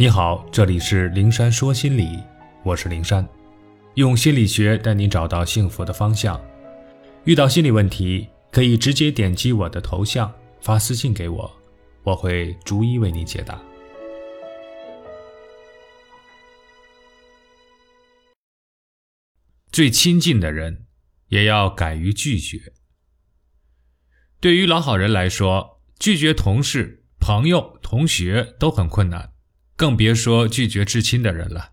你好，这里是灵山说心理，我是灵山，用心理学带你找到幸福的方向。遇到心理问题，可以直接点击我的头像发私信给我，我会逐一为你解答。最亲近的人，也要敢于拒绝。对于老好人来说，拒绝同事、朋友、同学都很困难。更别说拒绝至亲的人了。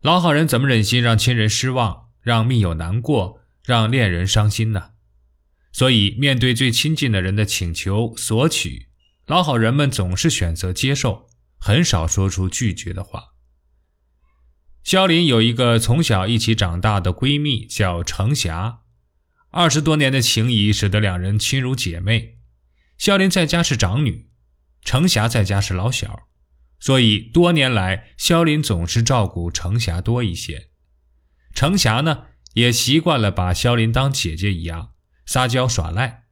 老好人怎么忍心让亲人失望，让密友难过，让恋人伤心呢？所以，面对最亲近的人的请求索取，老好人们总是选择接受，很少说出拒绝的话。肖林有一个从小一起长大的闺蜜，叫程霞，二十多年的情谊使得两人亲如姐妹。肖林在家是长女，程霞在家是老小。所以多年来，萧林总是照顾程霞多一些。程霞呢，也习惯了把萧林当姐姐一样撒娇耍赖。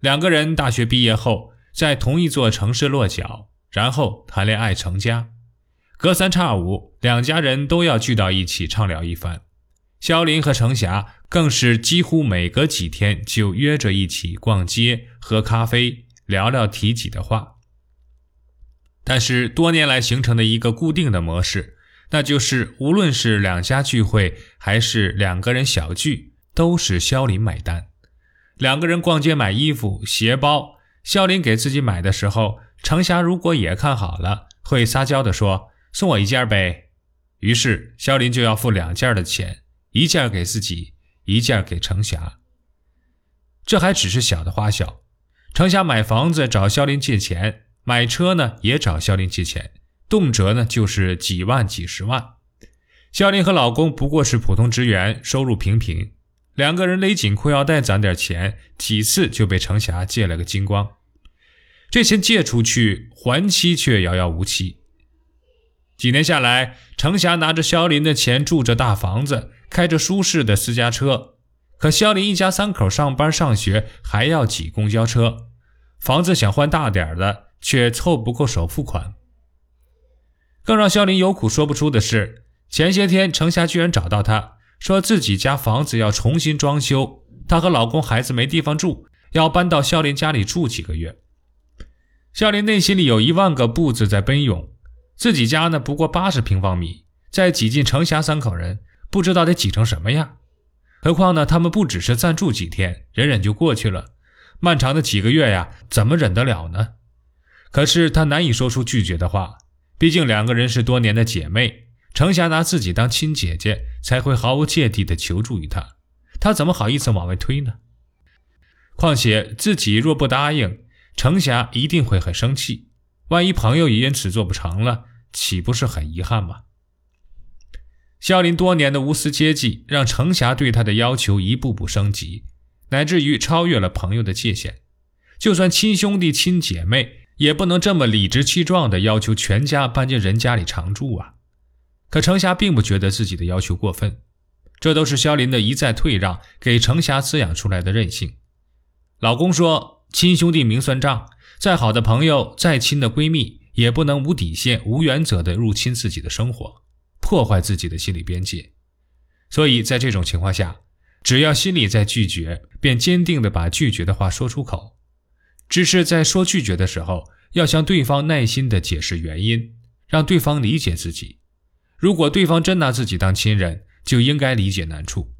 两个人大学毕业后，在同一座城市落脚，然后谈恋爱成家。隔三差五，两家人都要聚到一起畅聊一番。萧林和程霞更是几乎每隔几天就约着一起逛街、喝咖啡、聊聊提己的话。但是多年来形成的一个固定的模式，那就是无论是两家聚会还是两个人小聚，都是肖林买单。两个人逛街买衣服、鞋包，肖林给自己买的时候，程霞如果也看好了，会撒娇的说：“送我一件呗。”于是肖林就要付两件的钱，一件给自己，一件给程霞。这还只是小的花销。程霞买房子找肖林借钱。买车呢，也找肖林借钱，动辄呢就是几万、几十万。肖林和老公不过是普通职员，收入平平，两个人勒紧裤腰带攒点钱，几次就被程霞借了个精光。这钱借出去，还期却遥遥无期。几年下来，程霞拿着肖林的钱，住着大房子，开着舒适的私家车，可肖林一家三口上班、上学还要挤公交车，房子想换大点的。却凑不够首付款。更让肖林有苦说不出的是，前些天程霞居然找到他，说自己家房子要重新装修，她和老公孩子没地方住，要搬到肖林家里住几个月。肖林内心里有一万个不字在奔涌，自己家呢不过八十平方米，再挤进程霞三口人，不知道得挤成什么样。何况呢，他们不只是暂住几天，忍忍就过去了，漫长的几个月呀，怎么忍得了呢？可是他难以说出拒绝的话，毕竟两个人是多年的姐妹，程霞拿自己当亲姐姐，才会毫无芥蒂地求助于他，他怎么好意思往外推呢？况且自己若不答应，程霞一定会很生气，万一朋友也因此做不成了，岂不是很遗憾吗？肖林多年的无私接济，让程霞对他的要求一步步升级，乃至于超越了朋友的界限，就算亲兄弟、亲姐妹。也不能这么理直气壮地要求全家搬进人家里常住啊！可程霞并不觉得自己的要求过分，这都是肖林的一再退让给程霞滋养出来的韧性。老公说：“亲兄弟明算账，再好的朋友，再亲的闺蜜，也不能无底线、无原则地入侵自己的生活，破坏自己的心理边界。”所以在这种情况下，只要心里在拒绝，便坚定地把拒绝的话说出口。只是在说拒绝的时候，要向对方耐心地解释原因，让对方理解自己。如果对方真拿自己当亲人，就应该理解难处；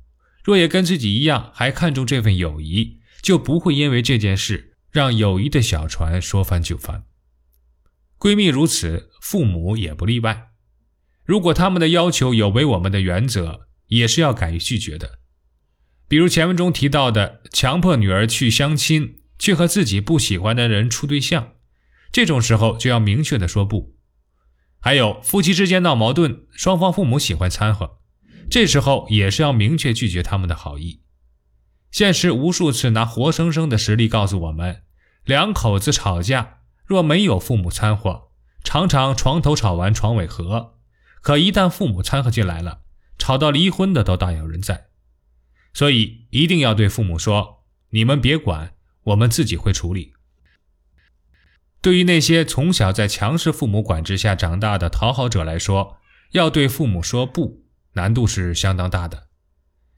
若也跟自己一样还看重这份友谊，就不会因为这件事让友谊的小船说翻就翻。闺蜜如此，父母也不例外。如果他们的要求有违我们的原则，也是要敢于拒绝的。比如前文中提到的，强迫女儿去相亲。去和自己不喜欢的人处对象，这种时候就要明确的说不。还有夫妻之间闹矛盾，双方父母喜欢掺和，这时候也是要明确拒绝他们的好意。现实无数次拿活生生的实例告诉我们，两口子吵架若没有父母掺和，常常床头吵完床尾和；可一旦父母掺和进来了，吵到离婚的都大有人在。所以一定要对父母说：“你们别管。”我们自己会处理。对于那些从小在强势父母管制下长大的讨好者来说，要对父母说不，难度是相当大的。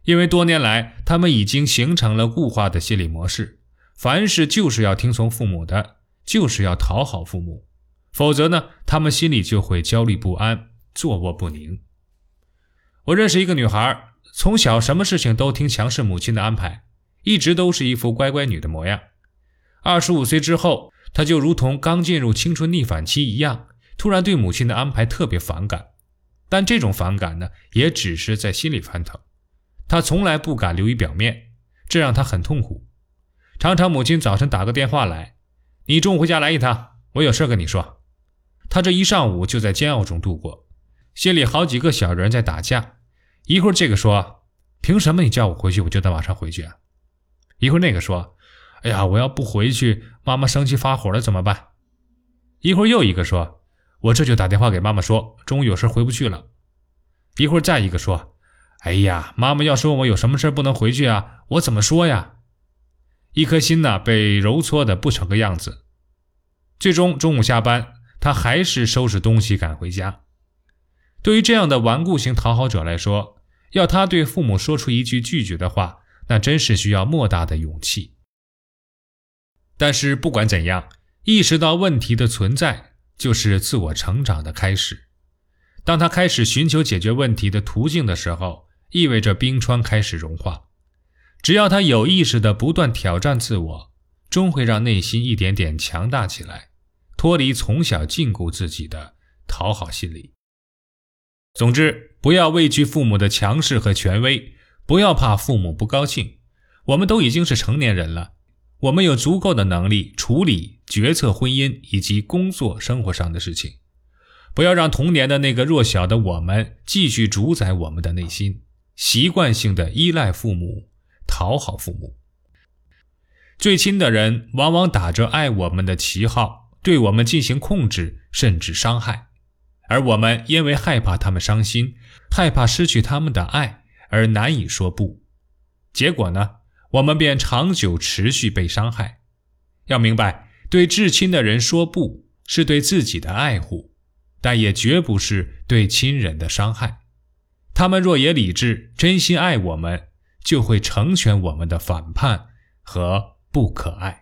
因为多年来，他们已经形成了固化的心理模式，凡事就是要听从父母的，就是要讨好父母，否则呢，他们心里就会焦虑不安、坐卧不宁。我认识一个女孩，从小什么事情都听强势母亲的安排，一直都是一副乖乖女的模样。二十五岁之后，她就如同刚进入青春逆反期一样，突然对母亲的安排特别反感，但这种反感呢，也只是在心里翻腾。他从来不敢流于表面，这让他很痛苦。常常母亲早晨打个电话来：“你中午回家来一趟，我有事跟你说。”他这一上午就在煎熬中度过，心里好几个小人在打架。一会儿这个说：“凭什么你叫我回去，我就得马上回去啊？”一会儿那个说：“哎呀，我要不回去，妈妈生气发火了怎么办？”一会儿又一个说：“我这就打电话给妈妈说，中午有事回不去了。”一会儿再一个说。哎呀，妈妈要是问我有什么事不能回去啊，我怎么说呀？一颗心呢被揉搓的不成个样子。最终中午下班，他还是收拾东西赶回家。对于这样的顽固型讨好者来说，要他对父母说出一句拒绝的话，那真是需要莫大的勇气。但是不管怎样，意识到问题的存在，就是自我成长的开始。当他开始寻求解决问题的途径的时候，意味着冰川开始融化。只要他有意识地不断挑战自我，终会让内心一点点强大起来，脱离从小禁锢自己的讨好心理。总之，不要畏惧父母的强势和权威，不要怕父母不高兴。我们都已经是成年人了，我们有足够的能力处理决策、婚姻以及工作、生活上的事情。不要让童年的那个弱小的我们继续主宰我们的内心。习惯性的依赖父母，讨好父母。最亲的人往往打着爱我们的旗号，对我们进行控制，甚至伤害。而我们因为害怕他们伤心，害怕失去他们的爱，而难以说不。结果呢，我们便长久持续被伤害。要明白，对至亲的人说不，是对自己的爱护，但也绝不是对亲人的伤害。他们若也理智、真心爱我们，就会成全我们的反叛和不可爱。